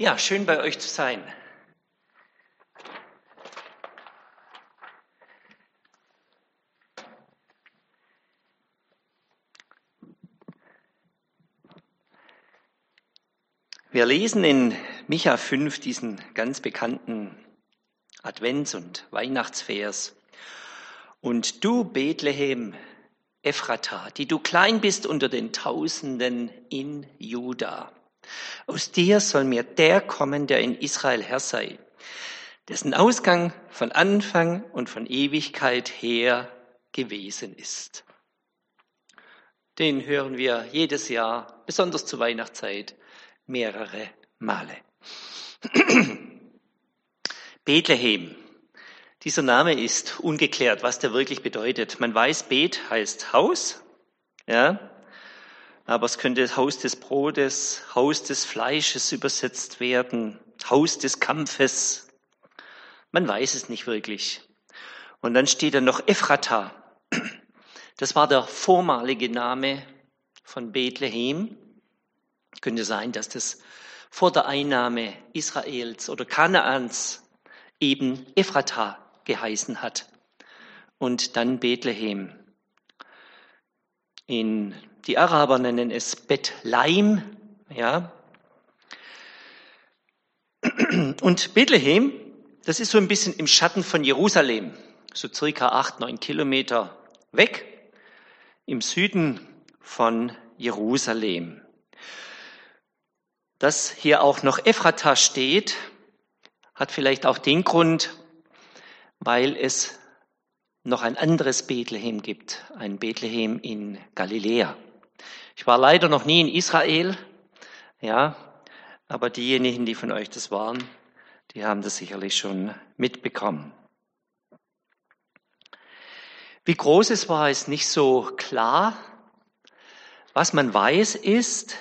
Ja, schön bei euch zu sein. Wir lesen in Micha 5 diesen ganz bekannten Advents- und Weihnachtsvers. Und du, Bethlehem, Ephrata, die du klein bist unter den Tausenden in Juda. Aus dir soll mir der kommen, der in Israel Herr sei, dessen Ausgang von Anfang und von Ewigkeit her gewesen ist. Den hören wir jedes Jahr, besonders zur Weihnachtszeit, mehrere Male. Bethlehem. Dieser Name ist ungeklärt, was der wirklich bedeutet. Man weiß, Beth heißt Haus, ja, aber es könnte Haus des Brotes, Haus des Fleisches übersetzt werden, Haus des Kampfes. Man weiß es nicht wirklich. Und dann steht da noch Ephrata. Das war der vormalige Name von Bethlehem. Könnte sein, dass das vor der Einnahme Israels oder Kanaans eben Ephrata geheißen hat und dann Bethlehem. In, die Araber nennen es Bethlehem, ja. Und Bethlehem, das ist so ein bisschen im Schatten von Jerusalem, so circa acht, neun Kilometer weg, im Süden von Jerusalem. Dass hier auch noch Ephrata steht, hat vielleicht auch den Grund, weil es noch ein anderes Bethlehem gibt, ein Bethlehem in Galiläa. Ich war leider noch nie in Israel, ja, aber diejenigen, die von euch das waren, die haben das sicherlich schon mitbekommen. Wie groß es war, ist nicht so klar. Was man weiß, ist,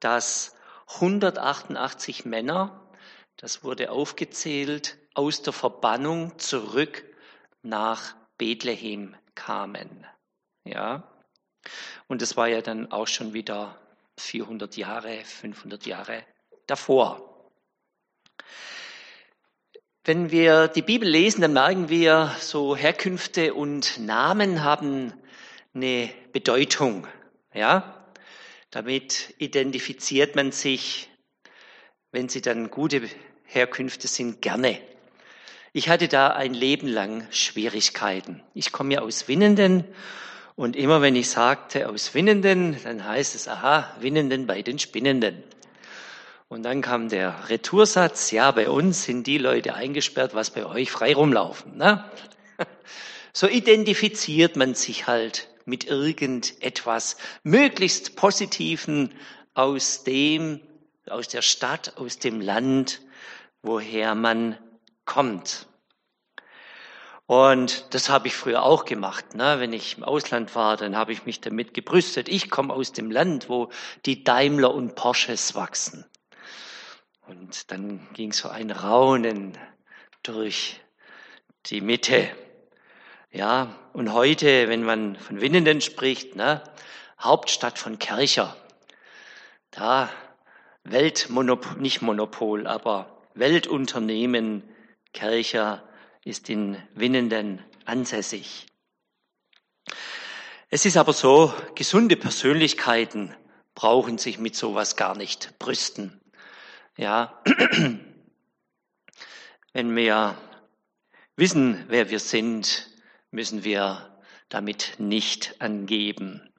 dass 188 Männer, das wurde aufgezählt, aus der Verbannung zurück nach Bethlehem kamen. Ja. Und das war ja dann auch schon wieder 400 Jahre, 500 Jahre davor. Wenn wir die Bibel lesen, dann merken wir, so Herkünfte und Namen haben eine Bedeutung. Ja, damit identifiziert man sich, wenn sie dann gute Herkünfte sind, gerne. Ich hatte da ein Leben lang Schwierigkeiten. Ich komme ja aus Winnenden und immer wenn ich sagte aus Winnenden, dann heißt es, aha, Winnenden bei den Spinnenden. Und dann kam der Retoursatz, ja, bei uns sind die Leute eingesperrt, was bei euch frei rumlaufen. Ne? So identifiziert man sich halt mit irgendetwas möglichst Positiven aus dem, aus der Stadt, aus dem Land, woher man kommt. Und das habe ich früher auch gemacht. Ne? Wenn ich im Ausland war, dann habe ich mich damit gebrüstet. Ich komme aus dem Land, wo die Daimler und Porsches wachsen. Und dann ging so ein Raunen durch die Mitte. Ja, und heute, wenn man von Winnenden spricht, ne, Hauptstadt von Kercher, da Weltmonopol, nicht Monopol, aber Weltunternehmen Kercher ist in Winnenden ansässig. Es ist aber so, gesunde Persönlichkeiten brauchen sich mit sowas gar nicht brüsten. Ja, wenn wir wissen, wer wir sind, müssen wir damit nicht angeben.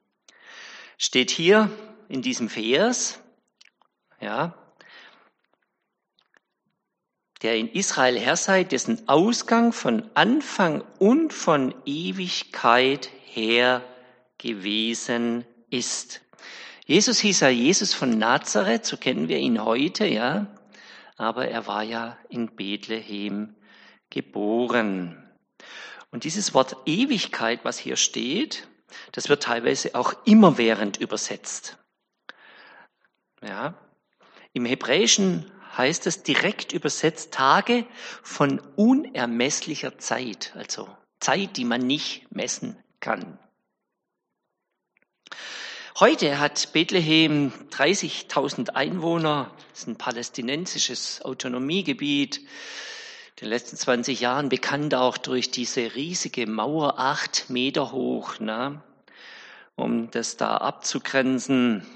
Steht hier in diesem Vers, ja, der in Israel Herr sei, dessen Ausgang von Anfang und von Ewigkeit her gewesen ist. Jesus hieß ja Jesus von Nazareth, so kennen wir ihn heute, ja, aber er war ja in Bethlehem geboren. Und dieses Wort Ewigkeit, was hier steht, das wird teilweise auch immerwährend übersetzt. Ja. Im Hebräischen heißt es direkt übersetzt Tage von unermesslicher Zeit, also Zeit, die man nicht messen kann. Heute hat Bethlehem 30.000 Einwohner, das ist ein palästinensisches Autonomiegebiet, in den letzten 20 Jahren bekannt auch durch diese riesige Mauer, acht Meter hoch, ne, um das da abzugrenzen.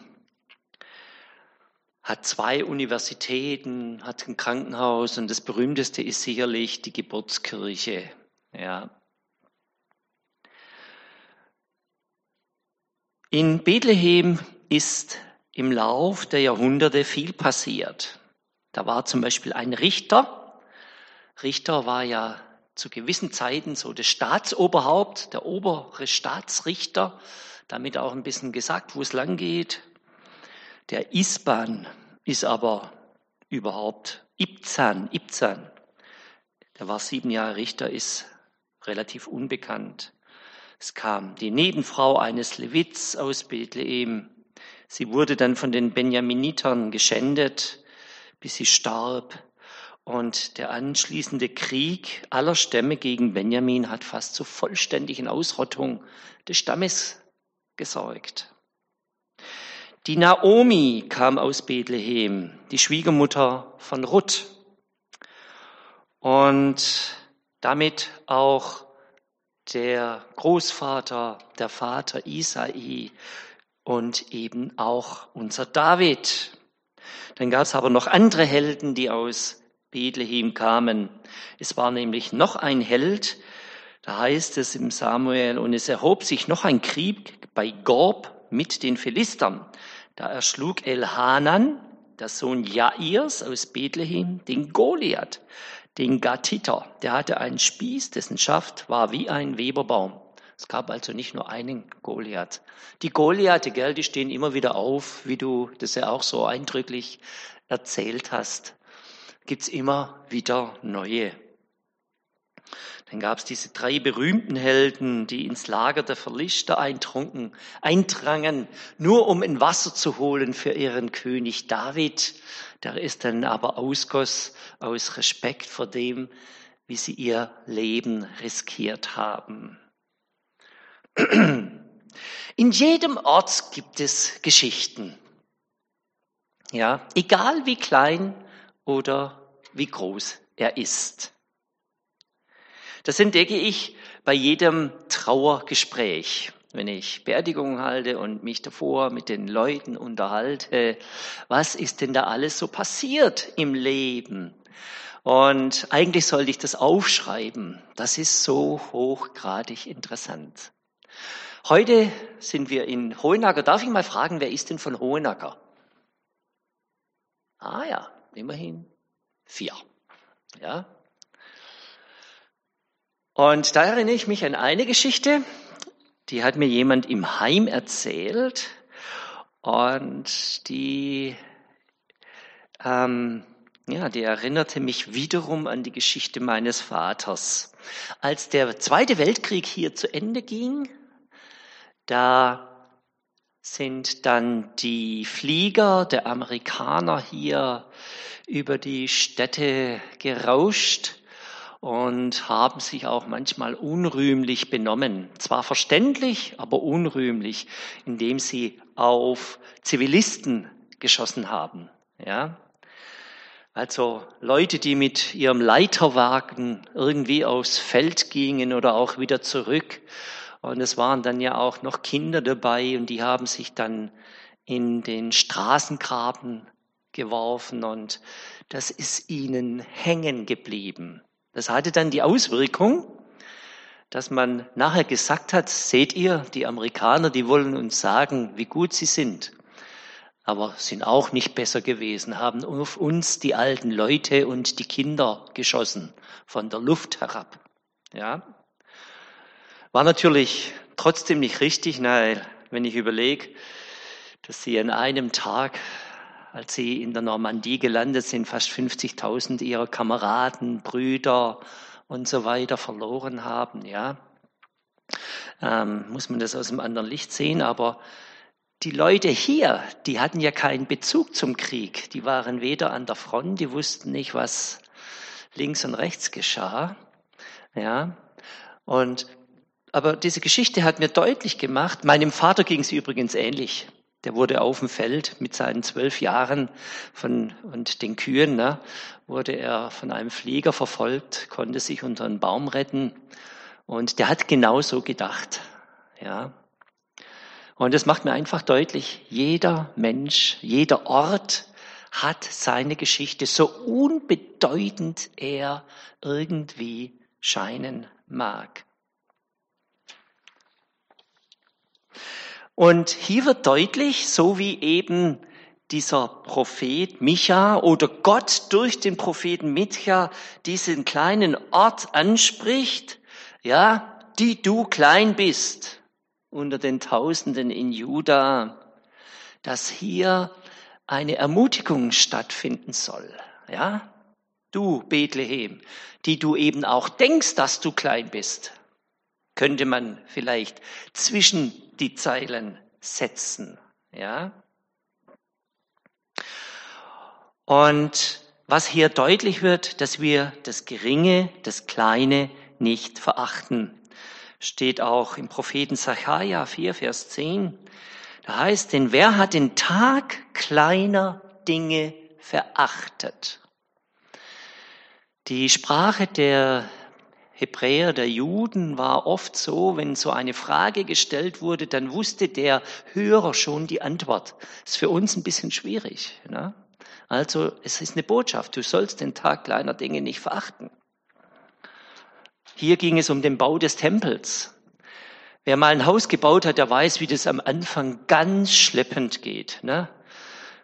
Hat zwei Universitäten, hat ein Krankenhaus und das berühmteste ist sicherlich die Geburtskirche. Ja, In Bethlehem ist im Lauf der Jahrhunderte viel passiert. Da war zum Beispiel ein Richter. Richter war ja zu gewissen Zeiten so das Staatsoberhaupt, der obere Staatsrichter, damit auch ein bisschen gesagt, wo es lang geht. Der Isban ist aber überhaupt Ibzan, Ibzan. Der war sieben Jahre Richter, ist relativ unbekannt. Es kam die Nebenfrau eines Levits aus Bethlehem. Sie wurde dann von den Benjaminitern geschändet, bis sie starb. Und der anschließende Krieg aller Stämme gegen Benjamin hat fast zur vollständigen Ausrottung des Stammes gesorgt. Die Naomi kam aus Bethlehem, die Schwiegermutter von Ruth. Und damit auch der Großvater, der Vater Isai und eben auch unser David. Dann gab es aber noch andere Helden, die aus Bethlehem kamen. Es war nämlich noch ein Held, da heißt es im Samuel, und es erhob sich noch ein Krieg bei Gorb mit den Philistern. Da erschlug Elhanan, der Sohn Jairs aus Bethlehem, den Goliath, den Gatiter. Der hatte einen Spieß, dessen Schaft war wie ein Weberbaum. Es gab also nicht nur einen Goliath. Die Goliathe, gell, die stehen immer wieder auf, wie du das ja auch so eindrücklich erzählt hast. Gibt's immer wieder neue. Dann gab es diese drei berühmten Helden, die ins Lager der Verlichter eintrunken, eindrangen, nur um ein Wasser zu holen für ihren König David, der es dann aber ausgoss aus Respekt vor dem, wie sie ihr Leben riskiert haben. In jedem Ort gibt es Geschichten. Ja, egal wie klein oder wie groß er ist. Das entdecke ich bei jedem Trauergespräch, wenn ich Beerdigungen halte und mich davor mit den Leuten unterhalte. Was ist denn da alles so passiert im Leben? Und eigentlich sollte ich das aufschreiben. Das ist so hochgradig interessant. Heute sind wir in Hohenacker. Darf ich mal fragen, wer ist denn von Hohenacker? Ah ja, immerhin vier. Ja, und da erinnere ich mich an eine Geschichte, die hat mir jemand im Heim erzählt und die, ähm, ja, die erinnerte mich wiederum an die Geschichte meines Vaters. Als der Zweite Weltkrieg hier zu Ende ging, da sind dann die Flieger der Amerikaner hier über die Städte gerauscht und haben sich auch manchmal unrühmlich benommen. Zwar verständlich, aber unrühmlich, indem sie auf Zivilisten geschossen haben. Ja? Also Leute, die mit ihrem Leiterwagen irgendwie aufs Feld gingen oder auch wieder zurück. Und es waren dann ja auch noch Kinder dabei und die haben sich dann in den Straßengraben geworfen und das ist ihnen hängen geblieben. Das hatte dann die Auswirkung, dass man nachher gesagt hat, seht ihr, die Amerikaner, die wollen uns sagen, wie gut sie sind, aber sind auch nicht besser gewesen, haben auf uns die alten Leute und die Kinder geschossen, von der Luft herab. Ja, war natürlich trotzdem nicht richtig, weil wenn ich überlege, dass sie an einem Tag als sie in der Normandie gelandet sind, fast 50.000 ihrer Kameraden, Brüder und so weiter verloren haben. Ja, ähm, muss man das aus einem anderen Licht sehen. Aber die Leute hier, die hatten ja keinen Bezug zum Krieg. Die waren weder an der Front, die wussten nicht, was links und rechts geschah. Ja, und aber diese Geschichte hat mir deutlich gemacht, meinem Vater ging es übrigens ähnlich. Der wurde auf dem Feld mit seinen zwölf Jahren von, und den Kühen, ne, wurde er von einem Flieger verfolgt, konnte sich unter einen Baum retten. Und der hat genauso gedacht, ja. Und das macht mir einfach deutlich, jeder Mensch, jeder Ort hat seine Geschichte, so unbedeutend er irgendwie scheinen mag. Und hier wird deutlich, so wie eben dieser Prophet Micha oder Gott durch den Propheten Micha diesen kleinen Ort anspricht, ja, die du klein bist unter den Tausenden in Juda, dass hier eine Ermutigung stattfinden soll, ja. Du Bethlehem, die du eben auch denkst, dass du klein bist, könnte man vielleicht zwischen die Zeilen setzen, ja. Und was hier deutlich wird, dass wir das Geringe, das Kleine nicht verachten. Steht auch im Propheten Sacharja 4, Vers 10. Da heißt, denn wer hat den Tag kleiner Dinge verachtet? Die Sprache der Hebräer, der Juden war oft so, wenn so eine Frage gestellt wurde, dann wusste der Hörer schon die Antwort. Ist für uns ein bisschen schwierig. Ne? Also es ist eine Botschaft, du sollst den Tag kleiner Dinge nicht verachten. Hier ging es um den Bau des Tempels. Wer mal ein Haus gebaut hat, der weiß, wie das am Anfang ganz schleppend geht. Ne?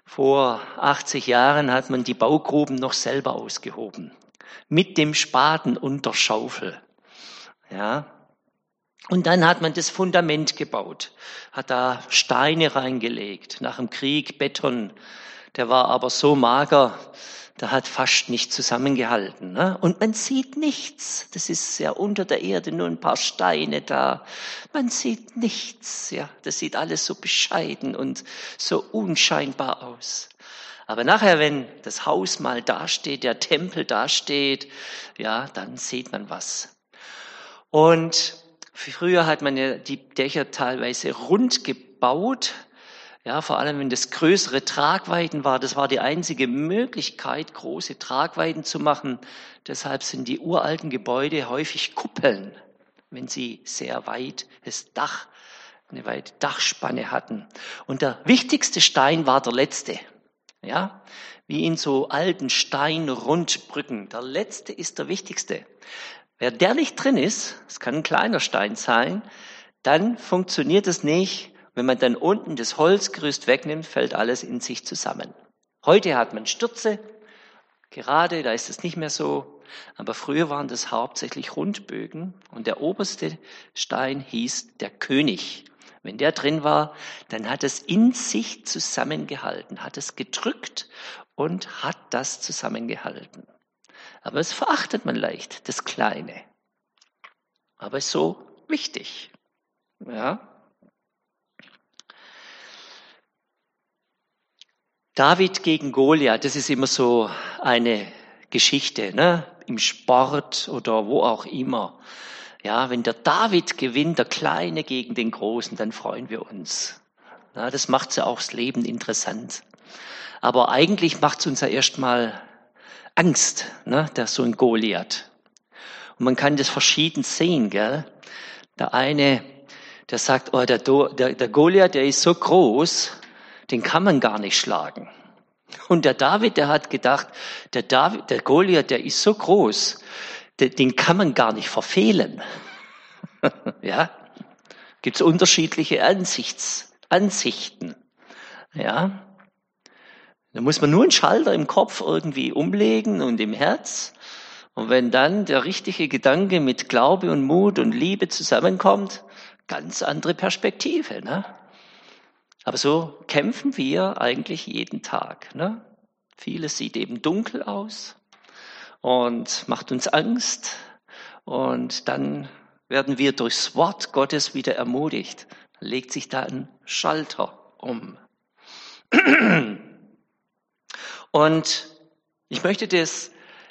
Vor 80 Jahren hat man die Baugruben noch selber ausgehoben mit dem Spaten und der Schaufel. Ja. Und dann hat man das Fundament gebaut, hat da Steine reingelegt, nach dem Krieg Beton. Der war aber so mager, der hat fast nicht zusammengehalten. Ne? Und man sieht nichts. Das ist ja unter der Erde nur ein paar Steine da. Man sieht nichts. Ja, das sieht alles so bescheiden und so unscheinbar aus. Aber nachher, wenn das Haus mal dasteht, der Tempel dasteht, ja, dann sieht man was. Und früher hat man ja die Dächer teilweise rund gebaut. Ja, vor allem wenn das größere Tragweiten war, das war die einzige Möglichkeit, große Tragweiten zu machen. Deshalb sind die uralten Gebäude häufig Kuppeln, wenn sie sehr weit das Dach, eine weite Dachspanne hatten. Und der wichtigste Stein war der letzte. Ja, wie in so alten Steinrundbrücken. Der letzte ist der wichtigste. Wer der nicht drin ist, es kann ein kleiner Stein sein, dann funktioniert es nicht. Wenn man dann unten das Holzgerüst wegnimmt, fällt alles in sich zusammen. Heute hat man Stürze, gerade, da ist es nicht mehr so. Aber früher waren das hauptsächlich Rundbögen und der oberste Stein hieß der König. Wenn der drin war, dann hat es in sich zusammengehalten, hat es gedrückt und hat das zusammengehalten. Aber es verachtet man leicht, das Kleine. Aber ist so wichtig. Ja. David gegen Goliath, das ist immer so eine Geschichte, ne? im Sport oder wo auch immer. Ja, wenn der David gewinnt, der Kleine gegen den Großen, dann freuen wir uns. Ja, das macht ja auch das Leben interessant. Aber eigentlich macht es uns ja erstmal Angst, ne, der so ein Goliath. Und man kann das verschieden sehen, gell? Der eine, der sagt, oh, der, der, der Goliath, der ist so groß, den kann man gar nicht schlagen. Und der David, der hat gedacht, der David, der Goliath, der ist so groß, den kann man gar nicht verfehlen. ja, gibt es unterschiedliche Ansichts, Ansichten. Ja, da muss man nur einen Schalter im Kopf irgendwie umlegen und im Herz. Und wenn dann der richtige Gedanke mit Glaube und Mut und Liebe zusammenkommt, ganz andere Perspektive. Ne? Aber so kämpfen wir eigentlich jeden Tag. Ne? Vieles sieht eben dunkel aus und macht uns Angst. Und dann werden wir durchs Wort Gottes wieder ermutigt. Dann legt sich da ein Schalter um. Und ich möchte das,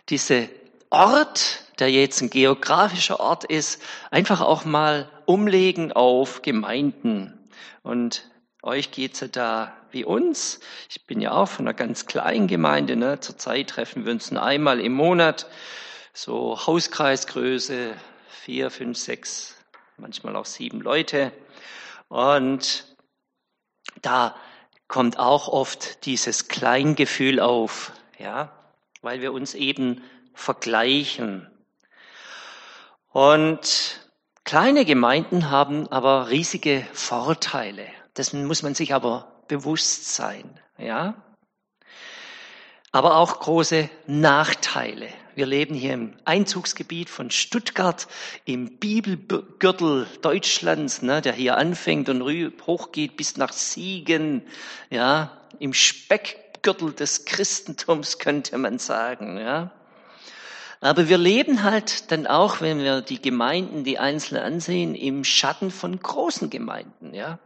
diese Ort der jetzt ein geografischer Ort ist, einfach auch mal umlegen auf Gemeinden. Und euch geht's ja da wie uns. Ich bin ja auch von einer ganz kleinen Gemeinde. Ne? Zurzeit treffen wir uns nur einmal im Monat. So Hauskreisgröße, vier, fünf, sechs, manchmal auch sieben Leute. Und da kommt auch oft dieses Kleingefühl auf, ja, weil wir uns eben vergleichen. Und kleine Gemeinden haben aber riesige Vorteile. Dessen muss man sich aber bewusst sein, ja. Aber auch große Nachteile. Wir leben hier im Einzugsgebiet von Stuttgart, im Bibelgürtel Deutschlands, ne, der hier anfängt und hochgeht bis nach Siegen, ja, im Speckgürtel des Christentums könnte man sagen, ja. Aber wir leben halt dann auch, wenn wir die Gemeinden, die einzeln ansehen, im Schatten von großen Gemeinden, ja.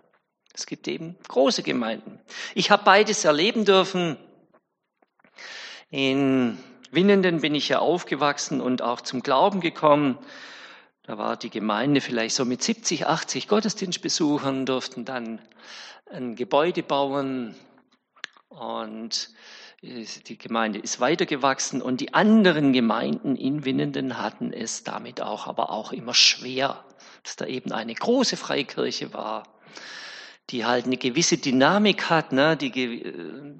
Es gibt eben große Gemeinden. Ich habe beides erleben dürfen. In Winnenden bin ich ja aufgewachsen und auch zum Glauben gekommen. Da war die Gemeinde vielleicht so mit 70, 80 Gottesdienstbesuchern, durften dann ein Gebäude bauen und die Gemeinde ist weitergewachsen und die anderen Gemeinden in Winnenden hatten es damit auch, aber auch immer schwer, dass da eben eine große Freikirche war die halt eine gewisse Dynamik hat, ne, die äh,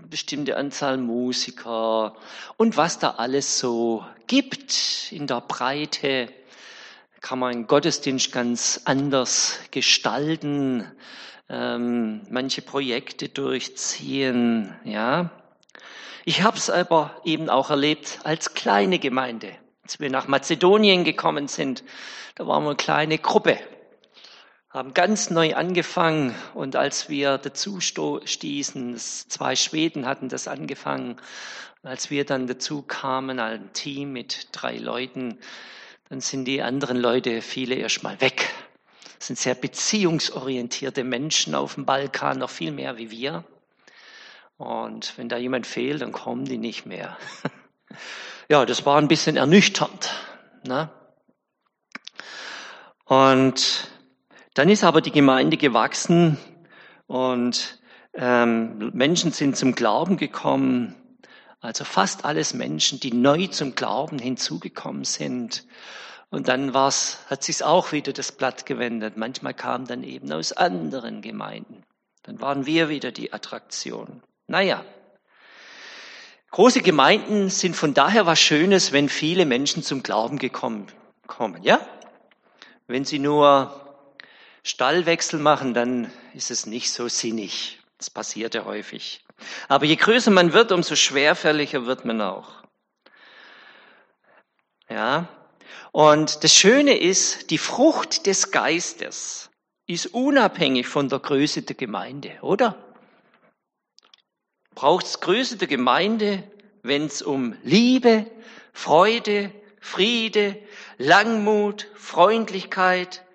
bestimmte Anzahl Musiker und was da alles so gibt in der Breite, kann man Gottesdienst ganz anders gestalten, ähm, manche Projekte durchziehen, ja. Ich habe es aber eben auch erlebt als kleine Gemeinde. Als wir nach Mazedonien gekommen sind, da waren wir eine kleine Gruppe haben ganz neu angefangen und als wir dazu stießen, zwei Schweden hatten das angefangen, als wir dann dazu kamen, ein Team mit drei Leuten, dann sind die anderen Leute, viele erstmal weg. Das sind sehr beziehungsorientierte Menschen auf dem Balkan, noch viel mehr wie wir. Und wenn da jemand fehlt, dann kommen die nicht mehr. Ja, das war ein bisschen ernüchternd. Ne? Und dann ist aber die Gemeinde gewachsen und ähm, Menschen sind zum Glauben gekommen. Also fast alles Menschen, die neu zum Glauben hinzugekommen sind. Und dann war's, hat sich auch wieder das Blatt gewendet. Manchmal kamen dann eben aus anderen Gemeinden. Dann waren wir wieder die Attraktion. Naja, große Gemeinden sind von daher was Schönes, wenn viele Menschen zum Glauben gekommen kommen, ja? Wenn sie nur Stallwechsel machen, dann ist es nicht so sinnig. Das passiert ja häufig. Aber je größer man wird, umso schwerfälliger wird man auch. Ja. Und das Schöne ist, die Frucht des Geistes ist unabhängig von der Größe der Gemeinde, oder? Braucht es Größe der Gemeinde, wenn es um Liebe, Freude, Friede, Langmut, Freundlichkeit,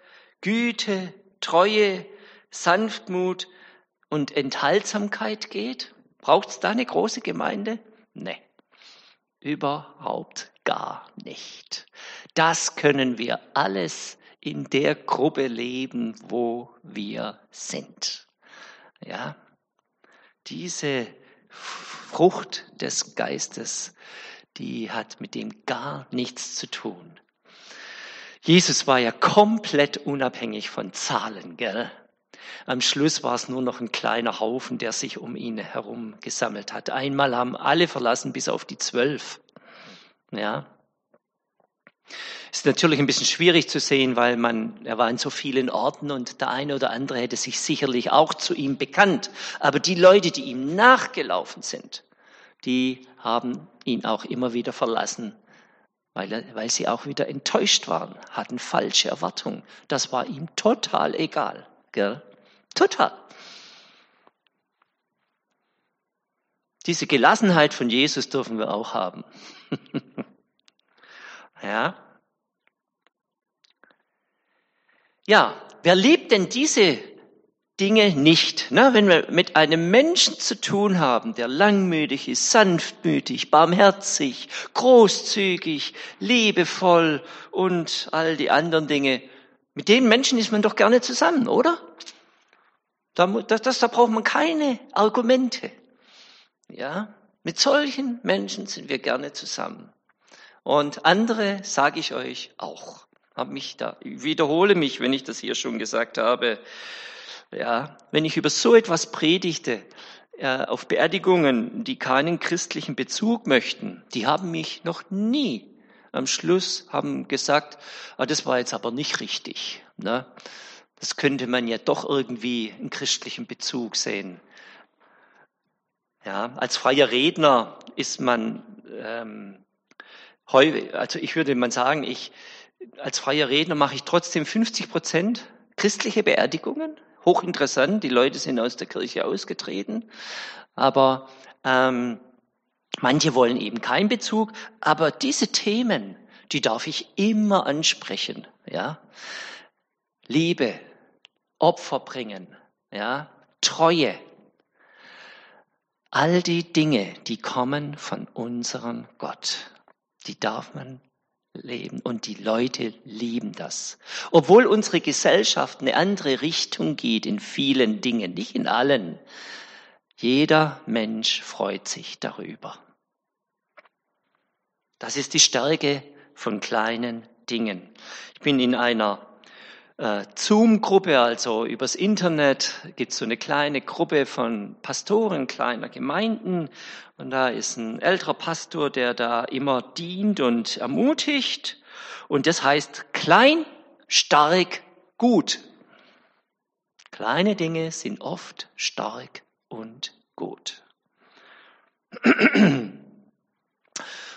Güte, Treue, Sanftmut und Enthaltsamkeit geht? Braucht es da eine große Gemeinde? Nee, überhaupt gar nicht. Das können wir alles in der Gruppe leben, wo wir sind. Ja, diese Frucht des Geistes, die hat mit dem gar nichts zu tun. Jesus war ja komplett unabhängig von Zahlen, gell? Am Schluss war es nur noch ein kleiner Haufen, der sich um ihn herum gesammelt hat. Einmal haben alle verlassen, bis auf die zwölf. Ja. Ist natürlich ein bisschen schwierig zu sehen, weil man, er war in so vielen Orten und der eine oder andere hätte sich sicherlich auch zu ihm bekannt. Aber die Leute, die ihm nachgelaufen sind, die haben ihn auch immer wieder verlassen weil, weil sie auch wieder enttäuscht waren, hatten falsche Erwartungen. Das war ihm total egal. Gell? Total. Diese Gelassenheit von Jesus dürfen wir auch haben. ja. Ja, wer lebt denn diese Dinge nicht. Ne? Wenn wir mit einem Menschen zu tun haben, der langmütig ist, sanftmütig, barmherzig, großzügig, liebevoll und all die anderen Dinge, mit den Menschen ist man doch gerne zusammen, oder? Da, das, da braucht man keine Argumente. Ja, mit solchen Menschen sind wir gerne zusammen. Und andere sage ich euch auch. Hab mich da, wiederhole mich, wenn ich das hier schon gesagt habe. Ja, wenn ich über so etwas predigte, äh, auf Beerdigungen, die keinen christlichen Bezug möchten, die haben mich noch nie am Schluss haben gesagt, ah, das war jetzt aber nicht richtig. Ne? Das könnte man ja doch irgendwie einen christlichen Bezug sehen. Ja, als freier Redner ist man ähm, also ich würde mal sagen, ich als freier Redner mache ich trotzdem 50 Prozent christliche Beerdigungen hochinteressant. Die Leute sind aus der Kirche ausgetreten, aber ähm, manche wollen eben keinen Bezug. Aber diese Themen, die darf ich immer ansprechen. Ja, Liebe, Opfer bringen, ja, Treue. All die Dinge, die kommen von unserem Gott, die darf man leben. Und die Leute lieben das. Obwohl unsere Gesellschaft eine andere Richtung geht in vielen Dingen, nicht in allen. Jeder Mensch freut sich darüber. Das ist die Stärke von kleinen Dingen. Ich bin in einer Zoom-Gruppe, also übers Internet, gibt es so eine kleine Gruppe von Pastoren kleiner Gemeinden. Und da ist ein älterer Pastor, der da immer dient und ermutigt. Und das heißt klein, stark, gut. Kleine Dinge sind oft stark und gut.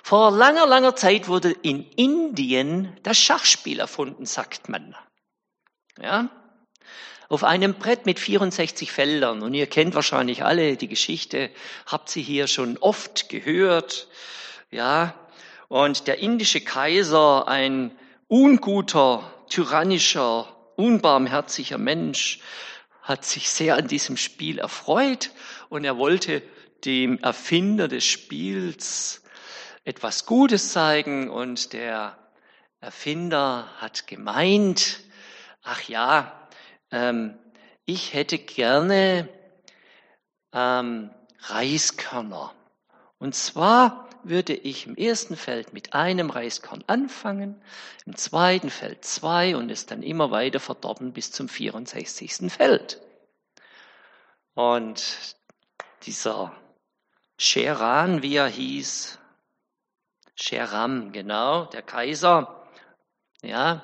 Vor langer, langer Zeit wurde in Indien das Schachspiel erfunden, sagt man. Ja? Auf einem Brett mit 64 Feldern. Und ihr kennt wahrscheinlich alle die Geschichte, habt sie hier schon oft gehört. Ja? Und der indische Kaiser, ein unguter, tyrannischer, unbarmherziger Mensch, hat sich sehr an diesem Spiel erfreut und er wollte dem Erfinder des Spiels etwas Gutes zeigen und der Erfinder hat gemeint, ach ja, ähm, ich hätte gerne ähm, Reiskörner. Und zwar würde ich im ersten Feld mit einem Reiskorn anfangen, im zweiten Feld zwei und es dann immer weiter verdoppeln bis zum 64. Feld. Und dieser Sheran, wie er hieß, Sheram, genau, der Kaiser, ja,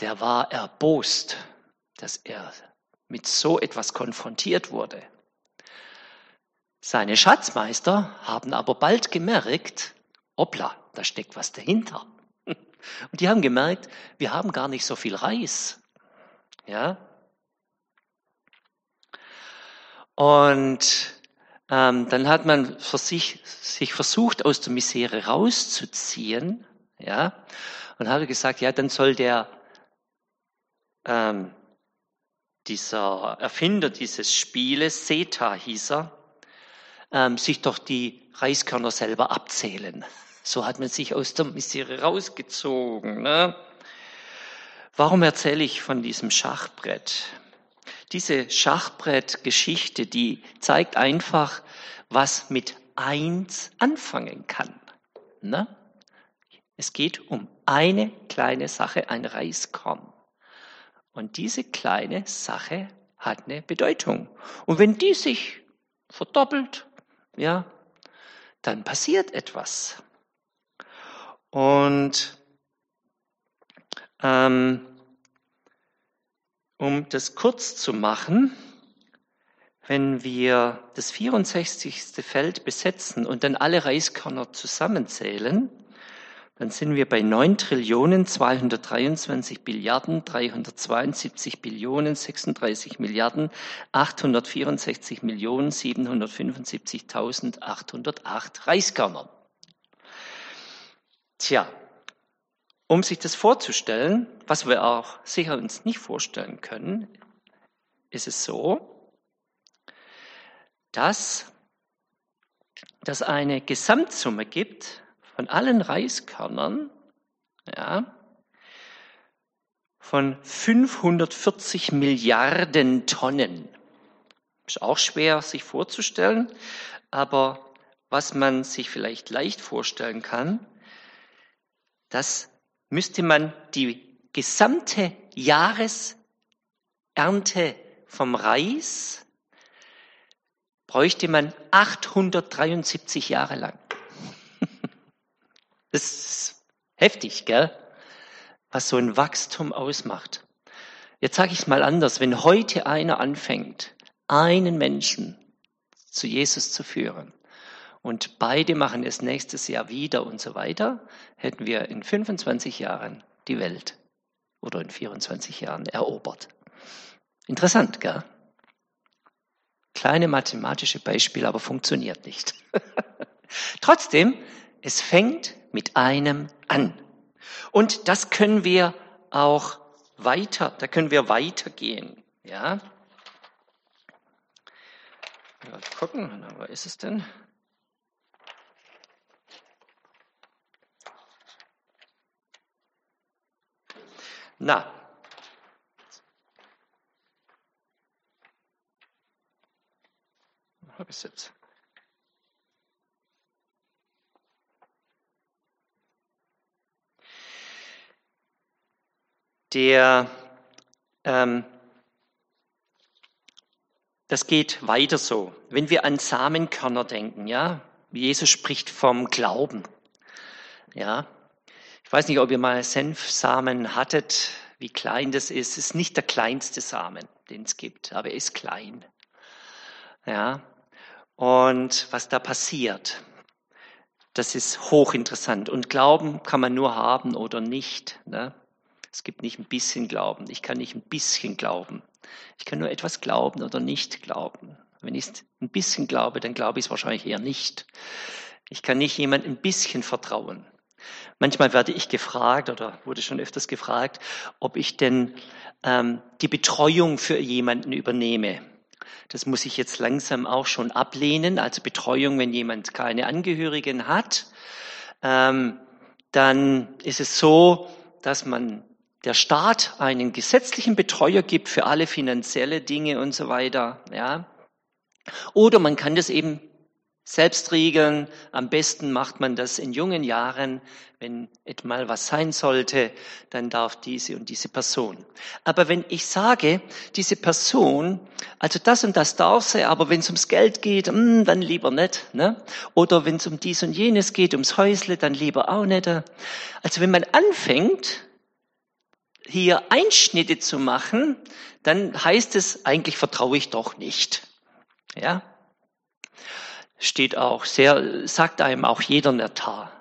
der war erbost, dass er mit so etwas konfrontiert wurde. Seine Schatzmeister haben aber bald gemerkt, hoppla, da steckt was dahinter. Und die haben gemerkt, wir haben gar nicht so viel Reis. Ja? Und ähm, dann hat man für sich, sich versucht, aus der Misere rauszuziehen. Ja? Und habe gesagt, ja, dann soll der ähm, dieser Erfinder dieses Spieles, Seta hieß er, ähm, sich doch die Reiskörner selber abzählen. So hat man sich aus der Misere rausgezogen. Ne? Warum erzähle ich von diesem Schachbrett? Diese Schachbrettgeschichte, die zeigt einfach, was mit eins anfangen kann. Ne? Es geht um eine kleine Sache, ein Reiskorn. Und diese kleine Sache hat eine Bedeutung. Und wenn die sich verdoppelt, ja, dann passiert etwas. Und ähm, um das kurz zu machen, wenn wir das 64. Feld besetzen und dann alle Reiskörner zusammenzählen, dann sind wir bei 9 Trillionen 223 Billiarden 372 Billionen 36 Milliarden 864 Millionen 775.808 Reiskörnern. Tja, um sich das vorzustellen, was wir auch sicher uns nicht vorstellen können, ist es so, dass das eine Gesamtsumme gibt von allen Reiskörnern, ja, von 540 Milliarden Tonnen. Ist auch schwer sich vorzustellen, aber was man sich vielleicht leicht vorstellen kann, das müsste man die gesamte Jahresernte vom Reis bräuchte man 873 Jahre lang. Ist heftig, gell? Was so ein Wachstum ausmacht. Jetzt sage ich es mal anders. Wenn heute einer anfängt, einen Menschen zu Jesus zu führen und beide machen es nächstes Jahr wieder und so weiter, hätten wir in 25 Jahren die Welt oder in 24 Jahren erobert. Interessant, gell? Kleine mathematische Beispiele, aber funktioniert nicht. Trotzdem, es fängt mit einem an. Und das können wir auch weiter, da können wir weitergehen. Ja? Mal gucken, wo ist es denn? Na, habe ich jetzt? Der, ähm, das geht weiter so. Wenn wir an Samenkörner denken, ja, Jesus spricht vom Glauben, ja. Ich weiß nicht, ob ihr mal Senfsamen hattet, wie klein das ist. Es ist nicht der kleinste Samen, den es gibt, aber er ist klein. Ja, und was da passiert. Das ist hochinteressant. Und Glauben kann man nur haben oder nicht. Ne? Es gibt nicht ein bisschen Glauben. Ich kann nicht ein bisschen glauben. Ich kann nur etwas glauben oder nicht glauben. Wenn ich ein bisschen glaube, dann glaube ich es wahrscheinlich eher nicht. Ich kann nicht jemand ein bisschen vertrauen. Manchmal werde ich gefragt oder wurde schon öfters gefragt, ob ich denn ähm, die Betreuung für jemanden übernehme. Das muss ich jetzt langsam auch schon ablehnen. Also Betreuung, wenn jemand keine Angehörigen hat, ähm, dann ist es so, dass man der Staat einen gesetzlichen Betreuer gibt für alle finanzielle Dinge und so weiter. Ja. Oder man kann das eben selbst regeln. Am besten macht man das in jungen Jahren. Wenn etmal was sein sollte, dann darf diese und diese Person. Aber wenn ich sage, diese Person, also das und das darf sie, aber wenn es ums Geld geht, mh, hm, dann lieber nicht. Ne? Oder wenn es um dies und jenes geht, ums Häusle, dann lieber auch nicht. Also wenn man anfängt, hier Einschnitte zu machen, dann heißt es, eigentlich vertraue ich doch nicht. Ja, steht auch sehr, sagt einem auch jeder Notar.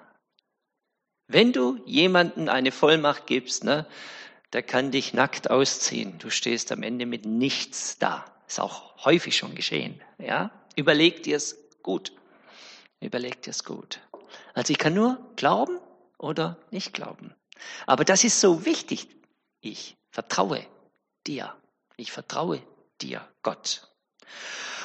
Wenn du jemanden eine Vollmacht gibst, ne, der kann dich nackt ausziehen. Du stehst am Ende mit nichts da. Ist auch häufig schon geschehen. Ja? Überleg dir es gut. Überleg dir es gut. Also ich kann nur glauben oder nicht glauben. Aber das ist so wichtig. Ich vertraue dir. Ich vertraue dir, Gott.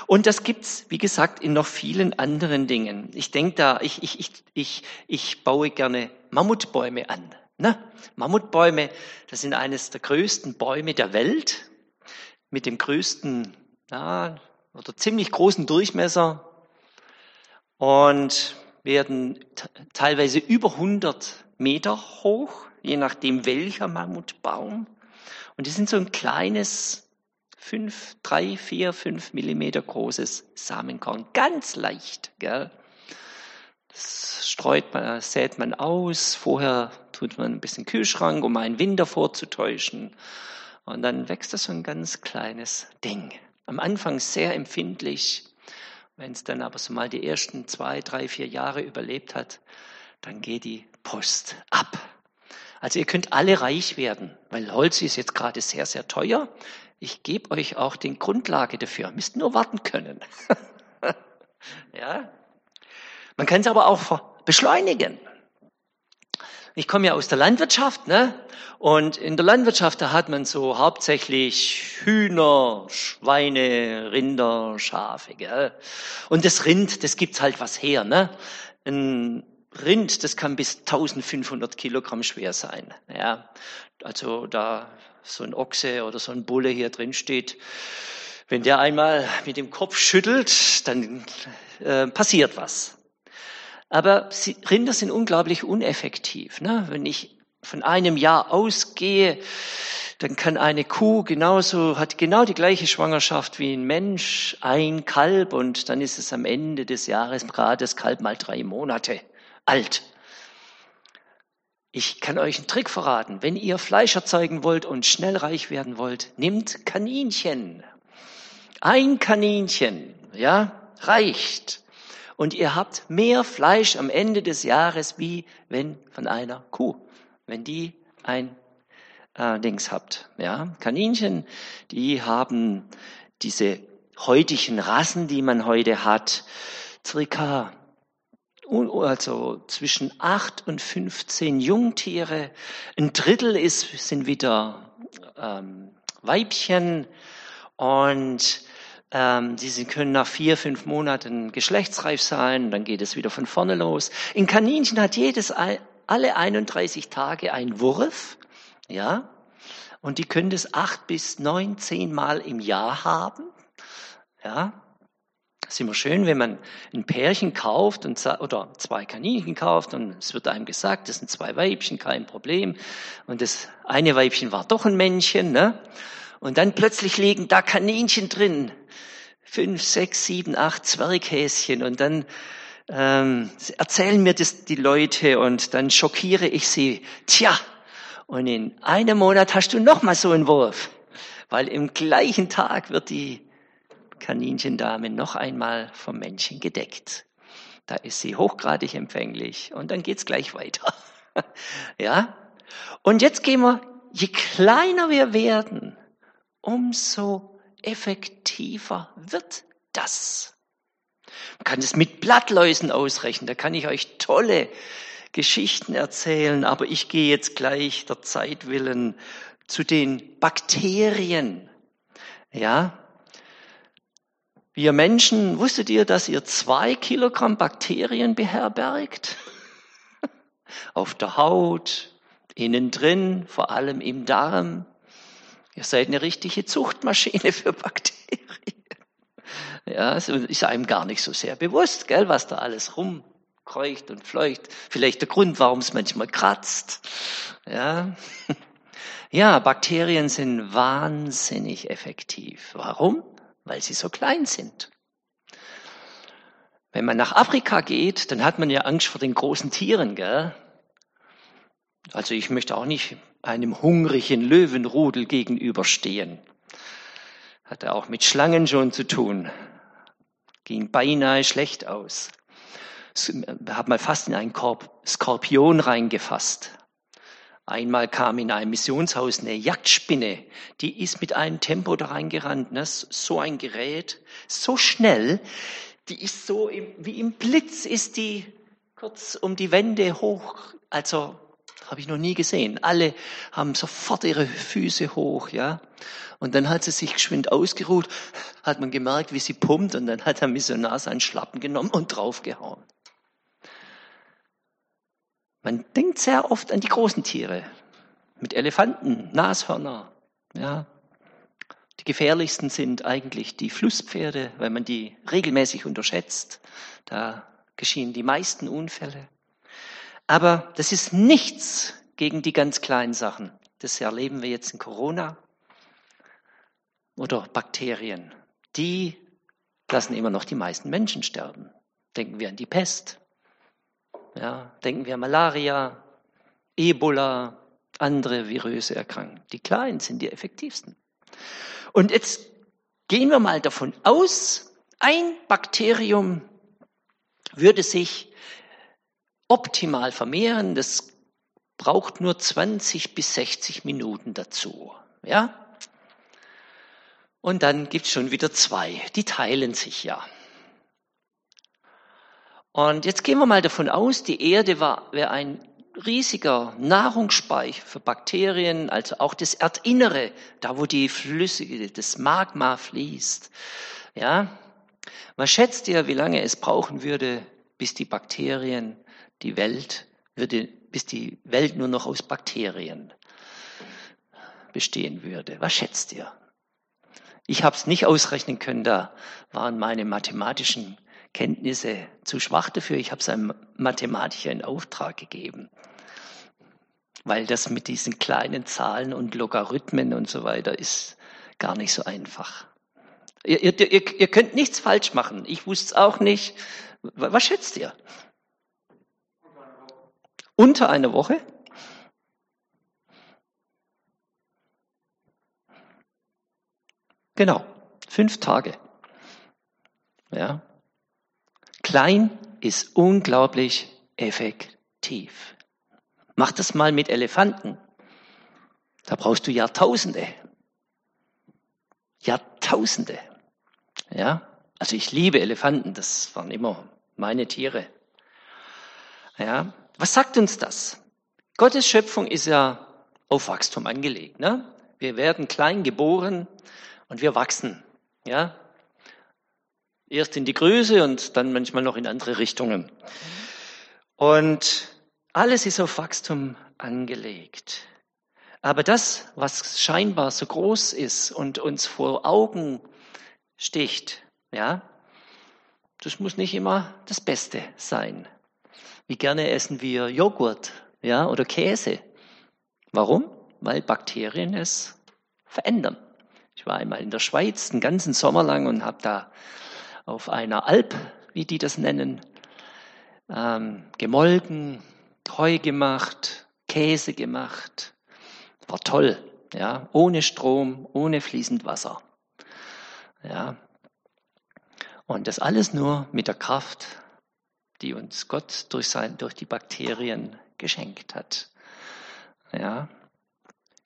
Und das gibt's, wie gesagt, in noch vielen anderen Dingen. Ich denke da, ich, ich, ich, ich, ich baue gerne Mammutbäume an. Ne? Mammutbäume, das sind eines der größten Bäume der Welt mit dem größten ja, oder ziemlich großen Durchmesser und werden teilweise über 100 Meter hoch, je nachdem welcher Mammutbaum. Und die sind so ein kleines fünf, drei, vier, fünf Millimeter großes Samenkorn. Ganz leicht, gell? Das streut man, sät man aus. Vorher tut man ein bisschen Kühlschrank, um einen Winter vorzutäuschen. Und dann wächst das so ein ganz kleines Ding. Am Anfang sehr empfindlich. Wenn es dann aber so mal die ersten zwei, drei, vier Jahre überlebt hat, dann geht die Post ab. Also ihr könnt alle reich werden, weil Holz ist jetzt gerade sehr, sehr teuer. Ich gebe euch auch die Grundlage dafür. Müsst nur warten können. ja? Man kann es aber auch beschleunigen. Ich komme ja aus der Landwirtschaft, ne? Und in der Landwirtschaft, da hat man so hauptsächlich Hühner, Schweine, Rinder, Schafe, gell? Und das Rind, das gibt's halt was her, ne? Ein Rind, das kann bis 1500 Kilogramm schwer sein, ja? Also da so ein Ochse oder so ein Bulle hier drin steht, wenn der einmal mit dem Kopf schüttelt, dann äh, passiert was. Aber Rinder sind unglaublich uneffektiv. Ne? Wenn ich von einem Jahr ausgehe, dann kann eine Kuh genauso, hat genau die gleiche Schwangerschaft wie ein Mensch, ein Kalb und dann ist es am Ende des Jahres gerade das Kalb mal drei Monate alt. Ich kann euch einen Trick verraten. Wenn ihr Fleisch erzeugen wollt und schnell reich werden wollt, nehmt Kaninchen. Ein Kaninchen, ja, reicht und ihr habt mehr Fleisch am Ende des Jahres, wie wenn von einer Kuh, wenn die ein äh, Dings habt. Ja, Kaninchen, die haben diese heutigen Rassen, die man heute hat, circa also zwischen acht und 15 Jungtiere. Ein Drittel ist, sind wieder ähm, Weibchen und ähm, die können nach vier, fünf Monaten geschlechtsreif sein, dann geht es wieder von vorne los. Ein Kaninchen hat jedes, alle 31 Tage ein Wurf, ja, und die können das acht bis neun, zehn Mal im Jahr haben, ja. Das ist immer schön, wenn man ein Pärchen kauft und, oder zwei Kaninchen kauft und es wird einem gesagt, das sind zwei Weibchen, kein Problem. Und das eine Weibchen war doch ein Männchen, ne? Und dann plötzlich liegen da Kaninchen drin. Fünf, sechs, sieben, acht Zwerghäschen. Und dann ähm, erzählen mir das die Leute und dann schockiere ich sie. Tja, und in einem Monat hast du noch mal so einen Wurf. Weil im gleichen Tag wird die Kaninchendame noch einmal vom Männchen gedeckt. Da ist sie hochgradig empfänglich und dann geht's gleich weiter. ja? Und jetzt gehen wir, je kleiner wir werden, umso effektiver wird das. Man kann es mit Blattläusen ausrechnen, da kann ich euch tolle Geschichten erzählen, aber ich gehe jetzt gleich der Zeit willen zu den Bakterien. Ja? Wir Menschen, wusstet ihr, dass ihr zwei Kilogramm Bakterien beherbergt? Auf der Haut, innen drin, vor allem im Darm. Ihr seid eine richtige Zuchtmaschine für Bakterien. Ja, ist einem gar nicht so sehr bewusst, gell, was da alles rumkreucht und fleucht. Vielleicht der Grund, warum es manchmal kratzt. Ja. Ja, Bakterien sind wahnsinnig effektiv. Warum? Weil sie so klein sind. Wenn man nach Afrika geht, dann hat man ja Angst vor den großen Tieren, gell? Also ich möchte auch nicht einem hungrigen Löwenrudel gegenüberstehen. Hatte auch mit Schlangen schon zu tun. Ging beinahe schlecht aus. Hab mal fast in einen Korb Skorpion reingefasst. Einmal kam in einem Missionshaus eine Jagdspinne, die ist mit einem Tempo da reingerannt. Ne? So ein Gerät, so schnell, die ist so im, wie im Blitz ist die kurz um die Wände hoch, also habe ich noch nie gesehen. Alle haben sofort ihre Füße hoch, ja. Und dann hat sie sich geschwind ausgeruht, hat man gemerkt, wie sie pumpt, und dann hat der Missionar seinen Schlappen genommen und draufgehauen. Man denkt sehr oft an die großen Tiere, mit Elefanten, Nashörner, ja. Die gefährlichsten sind eigentlich die Flusspferde, weil man die regelmäßig unterschätzt. Da geschehen die meisten Unfälle. Aber das ist nichts gegen die ganz kleinen Sachen. Das erleben wir jetzt in Corona oder Bakterien. Die lassen immer noch die meisten Menschen sterben. Denken wir an die Pest. Ja, denken wir an Malaria, Ebola, andere viröse Erkrankungen. Die kleinen sind die effektivsten. Und jetzt gehen wir mal davon aus, ein Bakterium würde sich optimal vermehren, das braucht nur 20 bis 60 Minuten dazu. Ja? Und dann gibt es schon wieder zwei, die teilen sich ja. Und jetzt gehen wir mal davon aus, die Erde wäre ein riesiger Nahrungsspeicher für Bakterien, also auch das Erdinnere, da wo die flüssige, das Magma fließt. Ja, man schätzt ja, wie lange es brauchen würde, bis die Bakterien, die Welt, würde, bis die Welt nur noch aus Bakterien bestehen würde. Was schätzt ihr? Ich habe es nicht ausrechnen können, da waren meine mathematischen Kenntnisse zu schwach dafür. Ich habe es einem Mathematiker in Auftrag gegeben, weil das mit diesen kleinen Zahlen und Logarithmen und so weiter ist gar nicht so einfach. Ihr, ihr, ihr könnt nichts falsch machen. Ich wusste es auch nicht. Was schätzt ihr? Unter einer Woche? Genau, fünf Tage. Ja. Klein ist unglaublich effektiv. Mach das mal mit Elefanten. Da brauchst du Jahrtausende. Jahrtausende. Ja, also ich liebe Elefanten, das waren immer meine Tiere. Ja, was sagt uns das? Gottes Schöpfung ist ja auf Wachstum angelegt. Ne? Wir werden klein geboren und wir wachsen. Ja, erst in die Größe und dann manchmal noch in andere Richtungen. Und alles ist auf Wachstum angelegt. Aber das, was scheinbar so groß ist und uns vor Augen sticht, ja, das muss nicht immer das Beste sein. Wie gerne essen wir Joghurt, ja, oder Käse. Warum? Weil Bakterien es verändern. Ich war einmal in der Schweiz den ganzen Sommer lang und habe da auf einer Alp, wie die das nennen, ähm, gemolken, Heu gemacht, Käse gemacht. War toll, ja, ohne Strom, ohne fließend Wasser. Ja. Und das alles nur mit der Kraft, die uns Gott durch, sein, durch die Bakterien geschenkt hat. Ja.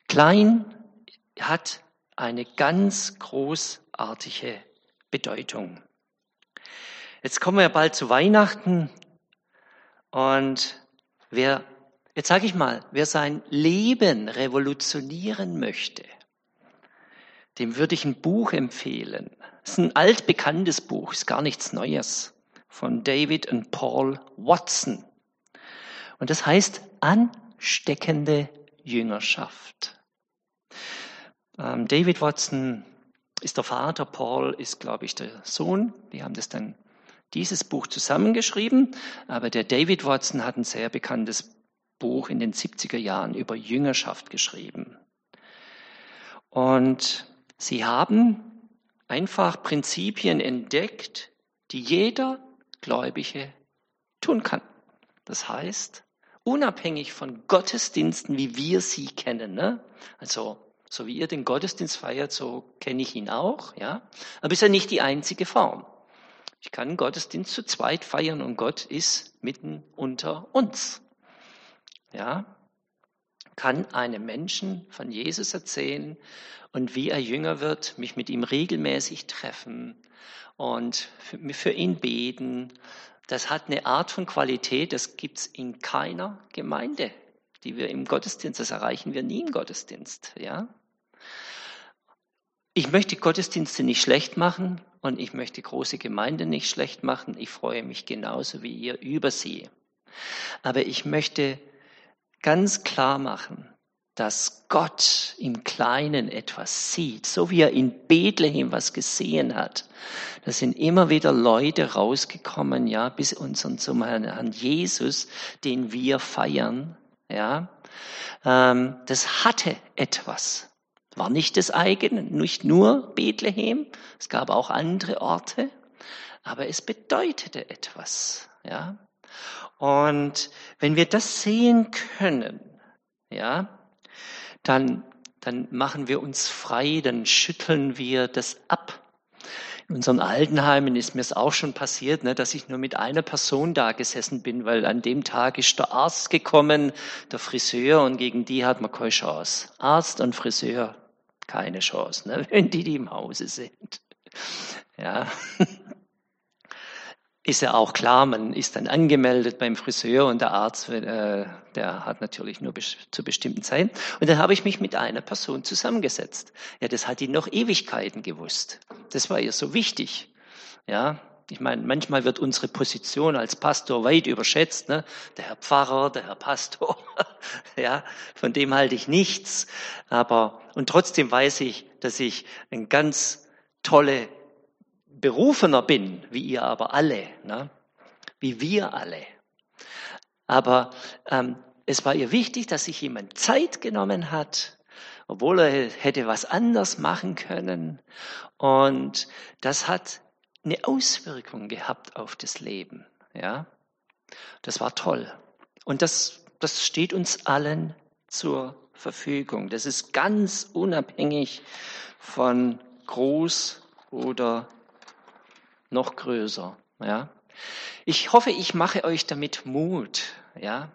Klein hat eine ganz großartige Bedeutung. Jetzt kommen wir bald zu Weihnachten und wer, jetzt sage ich mal, wer sein Leben revolutionieren möchte, dem würde ich ein Buch empfehlen. Es ist ein altbekanntes Buch, ist gar nichts Neues, von David und Paul Watson. Und das heißt ansteckende Jüngerschaft. Ähm, David Watson ist der Vater, Paul ist, glaube ich, der Sohn. Die haben das dann dieses Buch zusammengeschrieben, aber der David Watson hat ein sehr bekanntes Buch in den 70er Jahren über Jüngerschaft geschrieben. Und sie haben einfach Prinzipien entdeckt, die jeder Gläubige tun kann. Das heißt, unabhängig von Gottesdiensten, wie wir sie kennen, ne? also so wie ihr den Gottesdienst feiert, so kenne ich ihn auch, ja. Aber ist ja nicht die einzige Form. Ich kann Gottesdienst zu zweit feiern und Gott ist mitten unter uns. Ja, kann einem Menschen von Jesus erzählen und wie er jünger wird, mich mit ihm regelmäßig treffen und für ihn beten. Das hat eine Art von Qualität, das gibt's in keiner Gemeinde, die wir im Gottesdienst, das erreichen wir nie im Gottesdienst, ja. Ich möchte Gottesdienste nicht schlecht machen und ich möchte große Gemeinde nicht schlecht machen. Ich freue mich genauso wie ihr über sie. Aber ich möchte ganz klar machen, dass Gott im Kleinen etwas sieht, so wie er in Bethlehem was gesehen hat. Da sind immer wieder Leute rausgekommen, ja, bis unseren zum Herrn Jesus, den wir feiern, ja. Ähm, das hatte etwas. War nicht das eigene, nicht nur Bethlehem, es gab auch andere Orte, aber es bedeutete etwas, ja. Und wenn wir das sehen können, ja, dann, dann machen wir uns frei, dann schütteln wir das ab. In unseren Altenheimen ist mir es auch schon passiert, ne, dass ich nur mit einer Person da gesessen bin, weil an dem Tag ist der Arzt gekommen, der Friseur, und gegen die hat man keine Chance. Arzt und Friseur, keine Chance, ne, wenn die, die im Hause sind. Ja. ist ja auch klar, man ist dann angemeldet beim Friseur und der Arzt, äh, der hat natürlich nur bis, zu bestimmten Zeiten. Und dann habe ich mich mit einer Person zusammengesetzt. Ja, das hat die noch Ewigkeiten gewusst. Das war ihr so wichtig. Ja, ich meine, manchmal wird unsere Position als Pastor weit überschätzt. Ne? Der Herr Pfarrer, der Herr Pastor, ja, von dem halte ich nichts. Aber und trotzdem weiß ich, dass ich ein ganz tolle berufener bin, wie ihr aber alle, ne? wie wir alle. Aber ähm, es war ihr wichtig, dass sich jemand Zeit genommen hat, obwohl er hätte was anders machen können. Und das hat eine Auswirkung gehabt auf das Leben. Ja, das war toll. Und das, das steht uns allen zur Verfügung. Das ist ganz unabhängig von groß oder noch größer. Ja. Ich hoffe, ich mache euch damit Mut. Ja.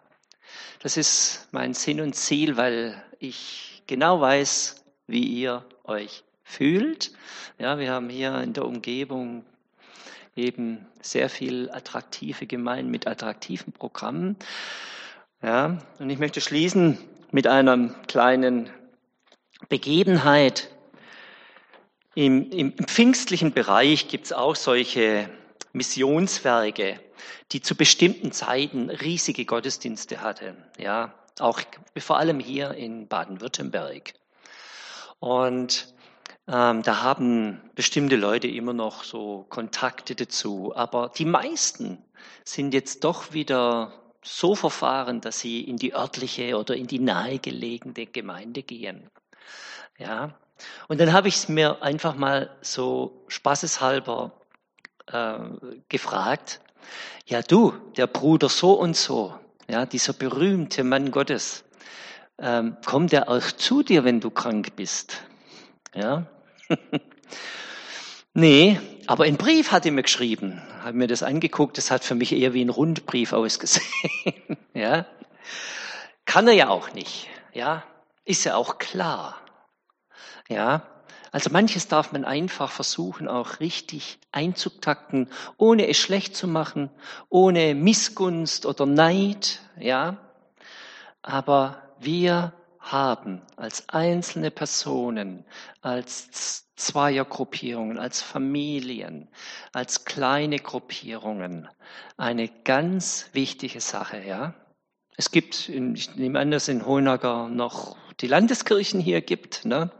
Das ist mein Sinn und Ziel, weil ich genau weiß, wie ihr euch fühlt. Ja, wir haben hier in der Umgebung eben sehr viel attraktive Gemeinden mit attraktiven Programmen. Ja, und ich möchte schließen mit einer kleinen Begebenheit, im, im, im pfingstlichen Bereich gibt es auch solche Missionswerke, die zu bestimmten Zeiten riesige Gottesdienste hatten. Ja, auch vor allem hier in Baden-Württemberg. Und ähm, da haben bestimmte Leute immer noch so Kontakte dazu. Aber die meisten sind jetzt doch wieder so verfahren, dass sie in die örtliche oder in die nahegelegene Gemeinde gehen. Ja, und dann habe ich es mir einfach mal so spaßeshalber äh, gefragt, ja du, der Bruder so und so, ja, dieser berühmte Mann Gottes, ähm, kommt er auch zu dir, wenn du krank bist? Ja? nee, aber ein Brief hat er mir geschrieben, habe mir das angeguckt, das hat für mich eher wie ein Rundbrief ausgesehen. ja? Kann er ja auch nicht, ja? Ist ja auch klar. Ja, also manches darf man einfach versuchen, auch richtig einzutakten, ohne es schlecht zu machen, ohne Missgunst oder Neid, ja. Aber wir haben als einzelne Personen, als Zweiergruppierungen, als Familien, als kleine Gruppierungen eine ganz wichtige Sache, ja. Es gibt, ich nehme an, dass in Hohenacker noch die Landeskirchen hier gibt, ne?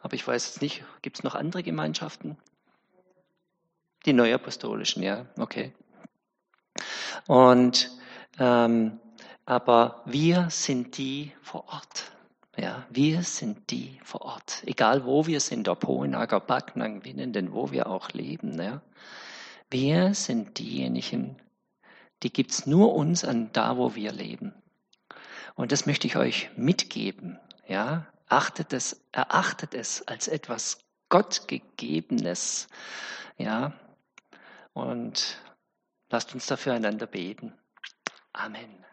Aber ich weiß jetzt nicht, gibt es noch andere Gemeinschaften? Die Neuapostolischen, ja, okay. Und ähm, aber wir sind die vor Ort. Ja, wir sind die vor Ort. Egal wo wir sind, ob Hohenager, Backnang, Winnenden, wo wir auch leben. Ja. Wir sind diejenigen, die gibt's nur uns an da, wo wir leben. Und das möchte ich euch mitgeben. Ja, achtet es, erachtet es als etwas Gottgegebenes, ja, und lasst uns dafür einander beten. Amen.